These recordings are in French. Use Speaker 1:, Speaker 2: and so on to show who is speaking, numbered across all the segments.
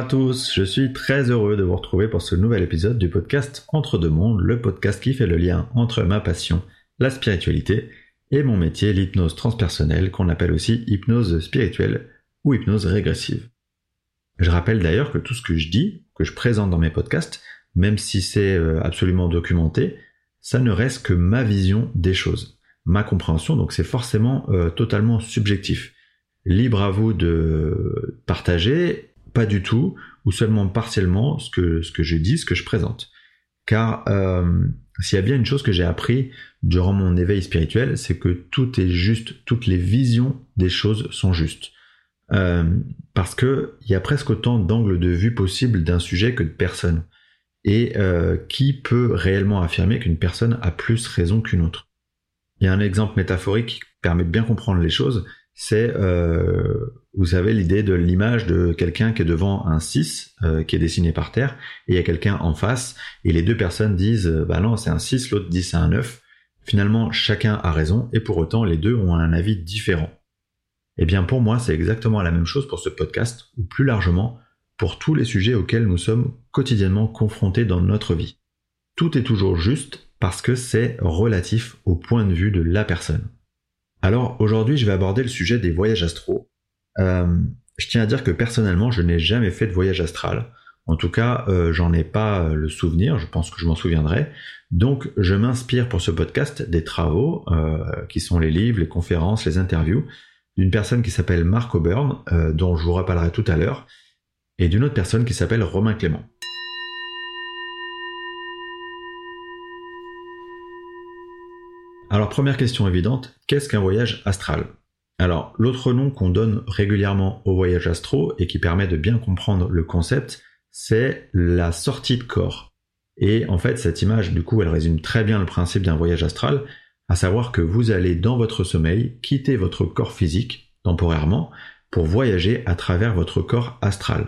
Speaker 1: À tous, je suis très heureux de vous retrouver pour ce nouvel épisode du podcast Entre deux mondes, le podcast qui fait le lien entre ma passion, la spiritualité, et mon métier, l'hypnose transpersonnelle, qu'on appelle aussi hypnose spirituelle ou hypnose régressive. Je rappelle d'ailleurs que tout ce que je dis, que je présente dans mes podcasts, même si c'est euh, absolument documenté, ça ne reste que ma vision des choses, ma compréhension, donc c'est forcément euh, totalement subjectif. Libre à vous de partager pas du tout ou seulement partiellement ce que, je dis, ce que je présente. Car euh, s'il y a bien une chose que j'ai appris durant mon éveil spirituel, c'est que tout est juste, toutes les visions des choses sont justes. Euh, parce que il y a presque autant d'angles de vue possibles d'un sujet que de personnes. Et euh, qui peut réellement affirmer qu'une personne a plus raison qu'une autre? Il y a un exemple métaphorique qui permet de bien comprendre les choses, c'est, euh, vous savez, l'idée de l'image de quelqu'un qui est devant un 6 euh, qui est dessiné par terre, et il y a quelqu'un en face, et les deux personnes disent, euh, bah non, c'est un 6, l'autre dit c'est un 9. Finalement, chacun a raison, et pour autant, les deux ont un avis différent. Eh bien, pour moi, c'est exactement la même chose pour ce podcast, ou plus largement, pour tous les sujets auxquels nous sommes quotidiennement confrontés dans notre vie. Tout est toujours juste parce que c'est relatif au point de vue de la personne. Alors aujourd'hui, je vais aborder le sujet des voyages astraux. Euh, je tiens à dire que personnellement, je n'ai jamais fait de voyage astral. En tout cas, euh, j'en ai pas le souvenir, je pense que je m'en souviendrai. Donc, je m'inspire pour ce podcast des travaux, euh, qui sont les livres, les conférences, les interviews, d'une personne qui s'appelle Marc Auburn, dont je vous reparlerai tout à l'heure, et d'une autre personne qui s'appelle Romain Clément. Alors première question évidente, qu'est-ce qu'un voyage astral? Alors l'autre nom qu'on donne régulièrement au voyage astro et qui permet de bien comprendre le concept, c'est la sortie de corps. Et en fait cette image du coup elle résume très bien le principe d'un voyage astral, à savoir que vous allez dans votre sommeil quitter votre corps physique temporairement pour voyager à travers votre corps astral.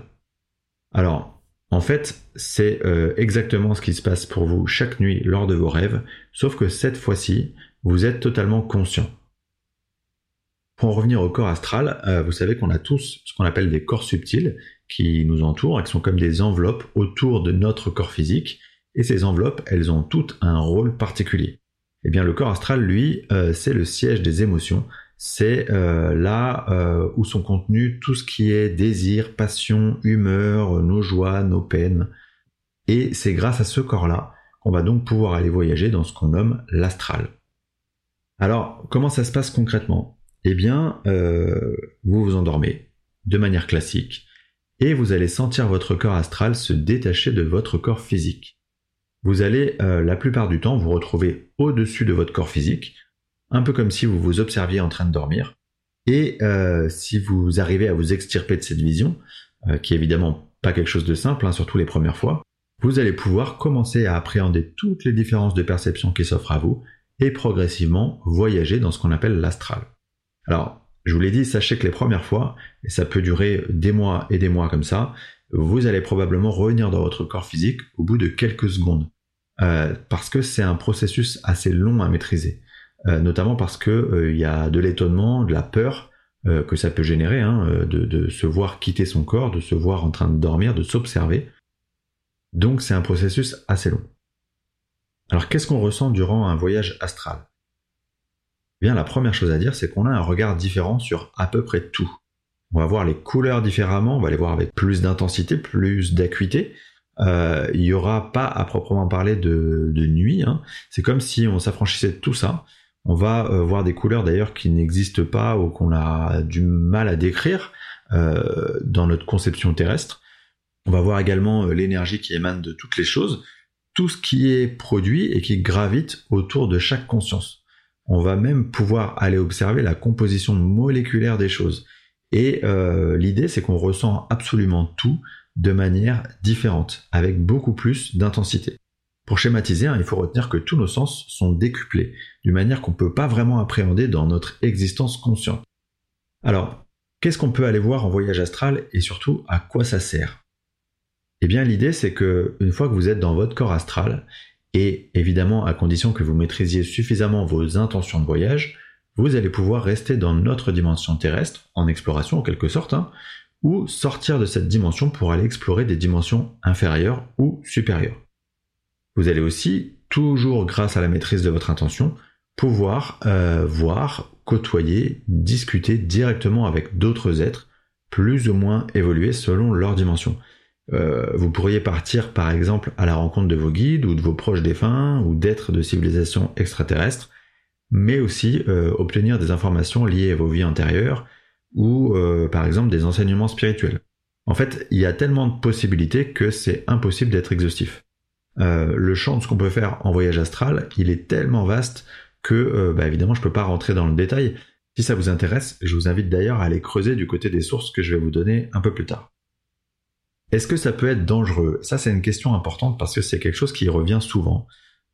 Speaker 1: Alors en fait, c'est euh, exactement ce qui se passe pour vous chaque nuit lors de vos rêves, sauf que cette fois-ci, vous êtes totalement conscient. Pour en revenir au corps astral, euh, vous savez qu'on a tous ce qu'on appelle des corps subtils qui nous entourent et qui sont comme des enveloppes autour de notre corps physique. Et ces enveloppes, elles ont toutes un rôle particulier. Eh bien, le corps astral, lui, euh, c'est le siège des émotions. C'est euh, là où sont contenus tout ce qui est désir, passion, humeur, nos joies, nos peines. Et c'est grâce à ce corps-là qu'on va donc pouvoir aller voyager dans ce qu'on nomme l'astral. Alors, comment ça se passe concrètement? Eh bien, euh, vous vous endormez de manière classique et vous allez sentir votre corps astral se détacher de votre corps physique. Vous allez euh, la plupart du temps vous retrouver au-dessus de votre corps physique, un peu comme si vous vous observiez en train de dormir. Et euh, si vous arrivez à vous extirper de cette vision, qui est évidemment pas quelque chose de simple, hein, surtout les premières fois, vous allez pouvoir commencer à appréhender toutes les différences de perception qui s'offrent à vous et progressivement voyager dans ce qu'on appelle l'astral. Alors, je vous l'ai dit, sachez que les premières fois, et ça peut durer des mois et des mois comme ça, vous allez probablement revenir dans votre corps physique au bout de quelques secondes. Euh, parce que c'est un processus assez long à maîtriser. Euh, notamment parce que euh, y a de l'étonnement, de la peur que ça peut générer, hein, de, se voir quitter son corps, de se voir en train de dormir, de s'observer. Donc c'est un processus assez long. Alors qu'est-ce qu'on ressent durant un voyage astral? Eh Bien, la première chose à dire, c'est qu'on a un regard différent sur à peu près tout. On va voir les couleurs différemment, on va les voir avec plus d'intensité, plus d'acuité. Euh, il n'y aura pas à proprement parler de, nuit. Hein. C'est comme si on s'affranchissait de tout ça. On va euh, voir des couleurs d'ailleurs qui n'existent pas ou qu'on a du mal à décrire euh, dans notre conception terrestre. On va voir également l'énergie qui émane de toutes les choses tout ce qui est produit et qui gravite autour de chaque conscience. On va même pouvoir aller observer la composition moléculaire des choses. Et euh, l'idée, c'est qu'on ressent absolument tout de manière différente, avec beaucoup plus d'intensité. Pour schématiser, hein, il faut retenir que tous nos sens sont décuplés, d'une manière qu'on ne peut pas vraiment appréhender dans notre existence consciente. Alors, qu'est-ce qu'on peut aller voir en voyage astral et surtout à quoi ça sert? Eh bien, l'idée, c'est que une fois que vous êtes dans votre corps astral, et évidemment à condition que vous maîtrisiez suffisamment vos intentions de voyage, vous allez pouvoir rester dans notre dimension terrestre, en exploration en quelque sorte, hein, ou sortir de cette dimension pour aller explorer des dimensions inférieures ou supérieures. Vous allez aussi, toujours grâce à la maîtrise de votre intention, pouvoir euh, voir, côtoyer, discuter directement avec d'autres êtres plus ou moins évolués selon leur dimension. Euh, vous pourriez partir par exemple à la rencontre de vos guides ou de vos proches défunts ou d'êtres de civilisations extraterrestres, mais aussi euh, obtenir des informations liées à vos vies antérieures ou par exemple des enseignements spirituels. En fait, il y a tellement de possibilités que c'est impossible d'être exhaustif. le champ de ce qu'on peut faire en voyage astral, il est tellement vaste que euh, bah, évidemment je peux pas rentrer dans le détail. Si ça vous intéresse, je vous invite d'ailleurs à aller creuser du côté des sources que je vais vous donner un peu plus tard. Est-ce que ça peut être dangereux? Ça c'est une question importante parce que c'est quelque chose qui revient souvent.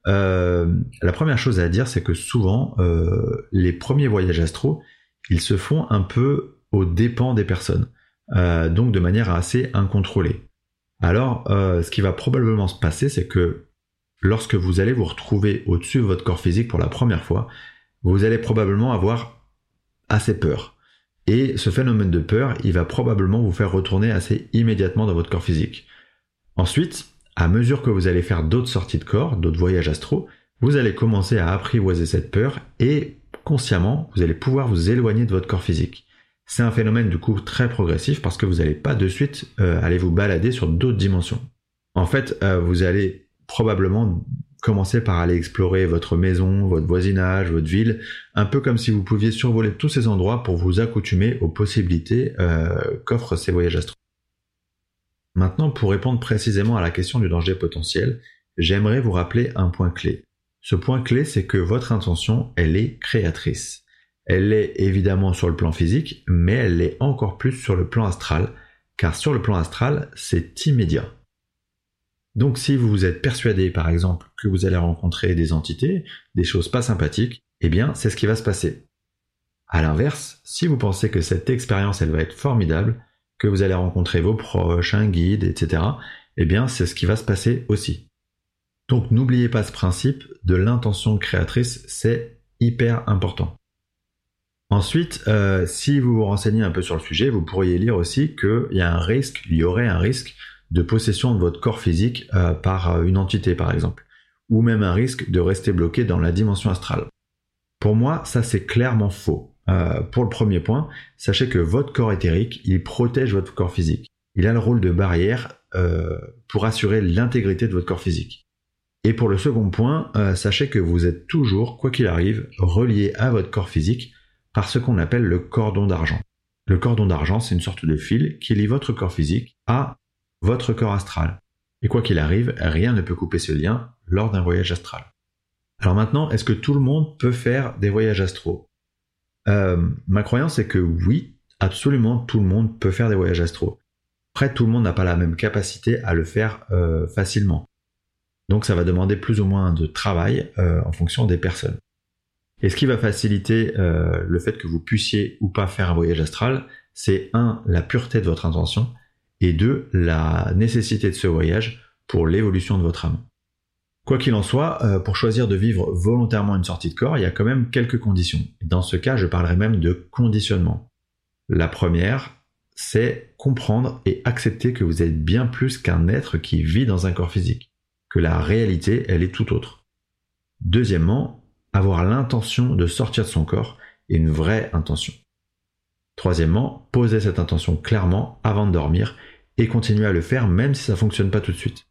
Speaker 1: Euh, la première chose à dire c'est que souvent euh, les premiers voyages astro, ils se font un peu aux dépens des personnes, donc de manière assez incontrôlée. Alors ce qui va probablement se passer c'est que lorsque vous allez vous retrouver au-dessus de votre corps physique pour la première fois, vous allez probablement avoir assez peur. Et ce phénomène de peur, il va probablement vous faire retourner assez immédiatement dans votre corps physique. Ensuite, à mesure que vous allez faire d'autres sorties de corps, d'autres voyages astro, vous allez commencer à apprivoiser cette peur et consciemment, vous allez pouvoir vous éloigner de votre corps physique. C'est un phénomène du coup très progressif parce que vous n'allez pas de suite euh, aller vous balader sur d'autres dimensions. En fait, euh, vous allez probablement commencer par aller explorer votre maison, votre voisinage, votre ville, un peu comme si vous pouviez survoler tous ces endroits pour vous accoutumer aux possibilités euh, qu'offrent ces voyages astraux. Maintenant, pour répondre précisément à la question du danger potentiel, j'aimerais vous rappeler un point clé. Ce point clé, c'est que votre intention, elle est créatrice. Elle est évidemment sur le plan physique, mais elle l'est encore plus sur le plan astral, car sur le plan astral, c'est immédiat. Donc si vous êtes persuadé par exemple que vous allez rencontrer des entités, des choses pas sympathiques, eh bien c'est ce qui va se passer. A l'inverse, si vous pensez que cette expérience elle va être formidable, que vous allez rencontrer vos proches, un guide, etc., eh bien c'est ce qui va se passer aussi. Donc n'oubliez pas ce principe de l'intention créatrice, c'est hyper important. Ensuite, euh, si vous vous renseignez un peu sur le sujet, vous pourriez lire aussi qu'il y a un risque, il y aurait un risque de possession de votre corps physique euh, par euh, une entité par exemple, ou même un risque de rester bloqué dans la dimension astrale. Pour moi, ça c'est clairement faux. Euh, pour le premier point, sachez que votre corps éthérique, il protège votre corps physique. Il a le rôle de barrière pour assurer l'intégrité de votre corps physique. Et pour le second point, sachez que vous êtes toujours, quoi qu'il arrive, relié à votre corps physique par ce qu'on appelle le cordon d'argent. Le cordon d'argent, c'est une sorte de fil qui lie votre corps physique à votre corps astral. Et quoi qu'il arrive, rien ne peut couper ce lien lors d'un voyage astral. Alors maintenant, est-ce que tout le monde peut faire des voyages astraux euh, Ma croyance est que oui, absolument tout le monde peut faire des voyages astraux. Après, tout le monde n'a pas la même capacité à le faire euh, facilement. Donc ça va demander plus ou moins de travail euh, en fonction des personnes. Et ce qui va faciliter le fait que vous puissiez ou pas faire un voyage astral, c'est un, la pureté de votre intention, et deux, la nécessité de ce voyage pour l'évolution de votre âme. Quoi qu'il en soit, euh, pour choisir de vivre volontairement une sortie de corps, il y a quand même quelques conditions. Dans ce cas, je parlerai même de conditionnement. La première, c'est comprendre et accepter que vous êtes bien plus qu'un être qui vit dans un corps physique, que la réalité, elle est tout autre. Deuxièmement, avoir l'intention de sortir de son corps et une vraie intention. Troisièmement, poser cette intention clairement avant de dormir et continuer à le faire même si ça fonctionne pas tout de suite.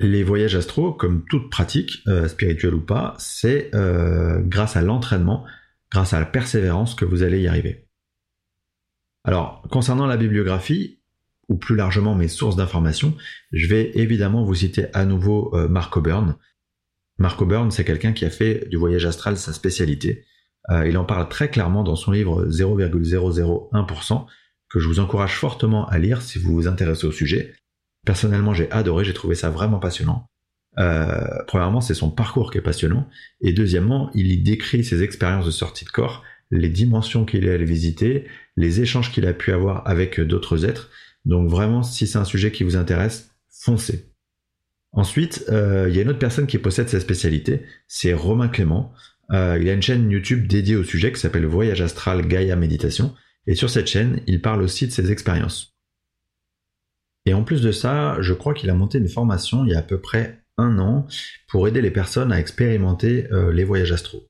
Speaker 1: Les voyages astro, comme toute pratique, euh, spirituelle ou pas, c'est euh, grâce à l'entraînement, grâce à la persévérance que vous allez y arriver. Alors, concernant la bibliographie, ou plus largement mes sources d'informations, je vais évidemment vous citer à nouveau euh, Mark O'Byrne. Mark c'est quelqu'un qui a fait du voyage astral sa spécialité. Euh, il en parle très clairement dans son livre 0,001%, que je vous encourage fortement à lire si vous vous intéressez au sujet. Personnellement, j'ai adoré, j'ai trouvé ça vraiment passionnant. Euh, premièrement, c'est son parcours qui est passionnant, et deuxièmement, il y décrit ses expériences de sortie de corps, les dimensions qu'il est allé visiter, les échanges qu'il a pu avoir avec d'autres êtres. Donc vraiment, si c'est un sujet qui vous intéresse, foncez. Ensuite, euh, il y a une autre personne qui possède sa spécialité, c'est Romain Clément. Euh, il a une chaîne YouTube dédiée au sujet qui s'appelle Voyage Astral Gaia Méditation. Et sur cette chaîne, il parle aussi de ses expériences. Et en plus de ça, je crois qu'il a monté une formation il y a à peu près un an pour aider les personnes à expérimenter euh, les voyages astro.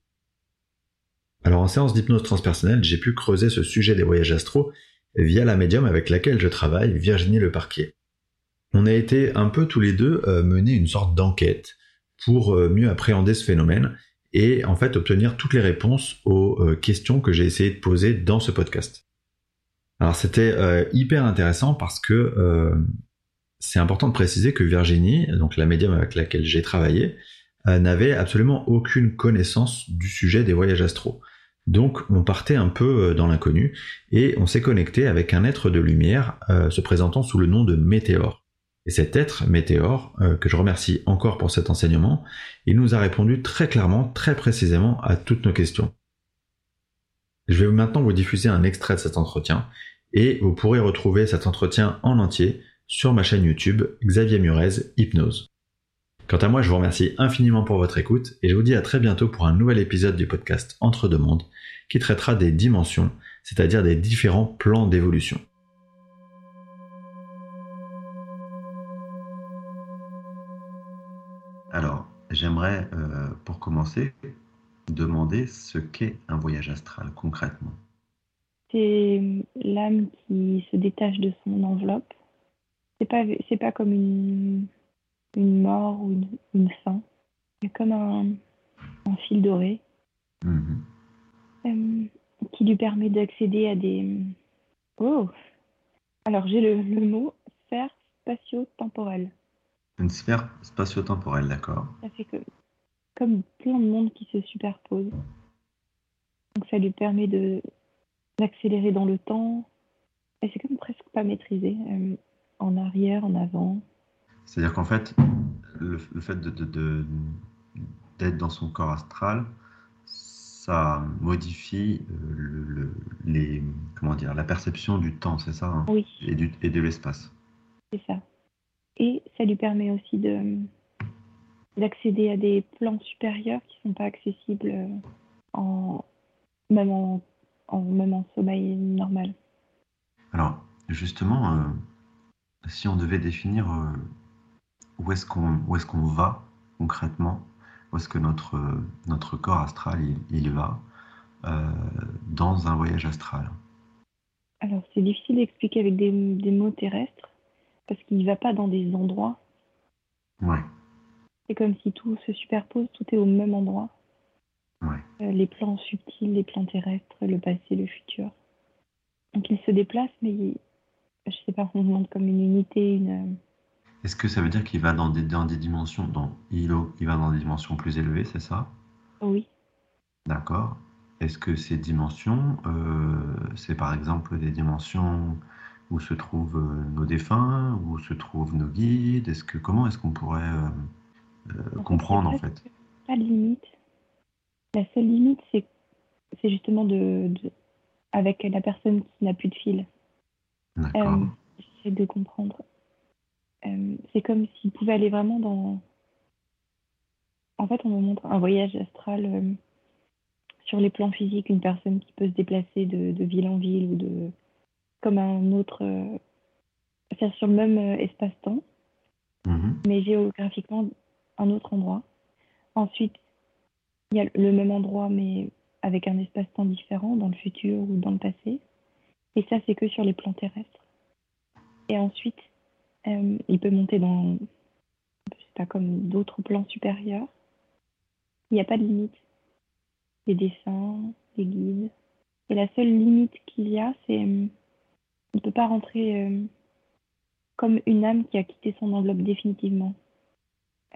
Speaker 1: Alors en séance d'hypnose transpersonnelle, j'ai pu creuser ce sujet des voyages astro via la médium avec laquelle je travaille, Virginie Le Parquet. On a été un peu tous les deux euh, mener une sorte d'enquête pour mieux appréhender ce phénomène et en fait obtenir toutes les réponses aux questions que j'ai essayé de poser dans ce podcast. Alors c'était hyper intéressant parce que c'est important de préciser que Virginie, donc la médium avec laquelle j'ai travaillé, euh, n'avait absolument aucune connaissance du sujet des voyages astraux. Donc on partait un peu euh, dans l'inconnu et on s'est connecté avec un être de lumière euh, se présentant sous le nom de Météore. Et cet être, Météore, que je remercie encore pour cet enseignement, il nous a répondu très clairement, très précisément à toutes nos questions. Je vais maintenant vous diffuser un extrait de cet entretien et vous pourrez retrouver cet entretien en entier sur ma chaîne YouTube Xavier Murez Hypnose. Quant à moi, je vous remercie infiniment pour votre écoute et je vous dis à très bientôt pour un nouvel épisode du podcast Entre deux mondes qui traitera des dimensions, c'est-à-dire des différents plans d'évolution.
Speaker 2: Alors, j'aimerais, euh, pour commencer, demander ce qu'est un voyage astral concrètement.
Speaker 3: C'est l'âme qui se détache de son enveloppe c'est pas, c'est pas comme une, une mort ou une, une fin. C'est comme un, un, fil doré mm-hmm. euh, qui lui permet d'accéder à des. Oh Alors j'ai le, le mot sphère spatio-temporelle.
Speaker 2: Une sphère spatio-temporelle, d'accord.
Speaker 3: Ça fait que, comme plein de mondes qui se superposent. Donc ça lui permet de d'accélérer dans le temps. Et c'est comme presque pas maîtrisé. Euh, en arrière, en avant.
Speaker 2: C'est-à-dire qu'en fait, le, fait d'être de, de, dans son corps astral, ça modifie euh, le, les, comment dire, la perception du temps, c'est ça hein?
Speaker 3: Oui.
Speaker 2: Et, du, et de l'espace.
Speaker 3: C'est ça. Et ça lui permet aussi de d'accéder à des plans supérieurs qui ne sont pas accessibles euh, en, même, en, en, même en sommeil normal.
Speaker 2: Alors, justement, euh, si on devait définir euh, où est-ce qu'on va concrètement, où est-ce que notre, notre corps astral il, va euh, dans un voyage astral?
Speaker 3: Alors c'est difficile d'expliquer avec des, des, mots terrestres parce qu'il ne va pas dans des endroits.
Speaker 2: Ouais.
Speaker 3: C'est comme si tout se superpose, tout est au même endroit.
Speaker 2: Ouais.
Speaker 3: Euh, les plans subtils, les plans terrestres, le passé, le futur. Donc il se déplace, mais il, je sais pas, on demande comme une unité, une. Euh,
Speaker 2: Est-ce que ça veut dire qu'il va dans des, dans des dimensions, dans ILO, il va dans des dimensions plus élevées, c'est ça?
Speaker 3: Oui.
Speaker 2: D'accord. Est-ce que ces dimensions, euh, c'est par exemple des dimensions où se trouvent euh, nos défunts, où se trouvent nos guides? Est-ce que comment est-ce qu'on pourrait comprendre en fait?
Speaker 3: Pas de limite. La seule limite, c'est c'est justement de, de, avec la personne qui n'a plus de fil. Euh, J'essaie de comprendre. Euh, c'est comme s'il pouvait aller vraiment dans. En fait, on me montre un voyage astral euh, sur les plans physiques, une personne qui peut se déplacer de, de ville en ville ou de. Comme un autre. faire sur le même espace-temps,
Speaker 2: mhm.
Speaker 3: mais géographiquement un autre endroit. Ensuite, il y a le même endroit, mais avec un espace-temps différent dans le futur ou dans le passé. Et ça, c'est que sur les plans terrestres. Et ensuite, euh, il peut monter dans, je sais pas, comme d'autres plans supérieurs. Il n'y a pas de limite. Les dessins, les guides. Et la seule limite qu'il y a, c'est euh, ne peut pas rentrer euh, comme une âme qui a quitté son enveloppe définitivement.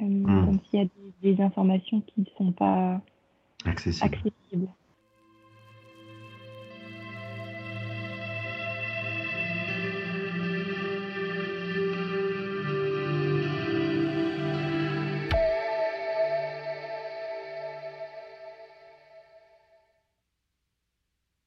Speaker 3: Euh, hmm. Comme s'il y a des, des, informations qui ne sont pas
Speaker 2: accessibles.
Speaker 3: accessibles.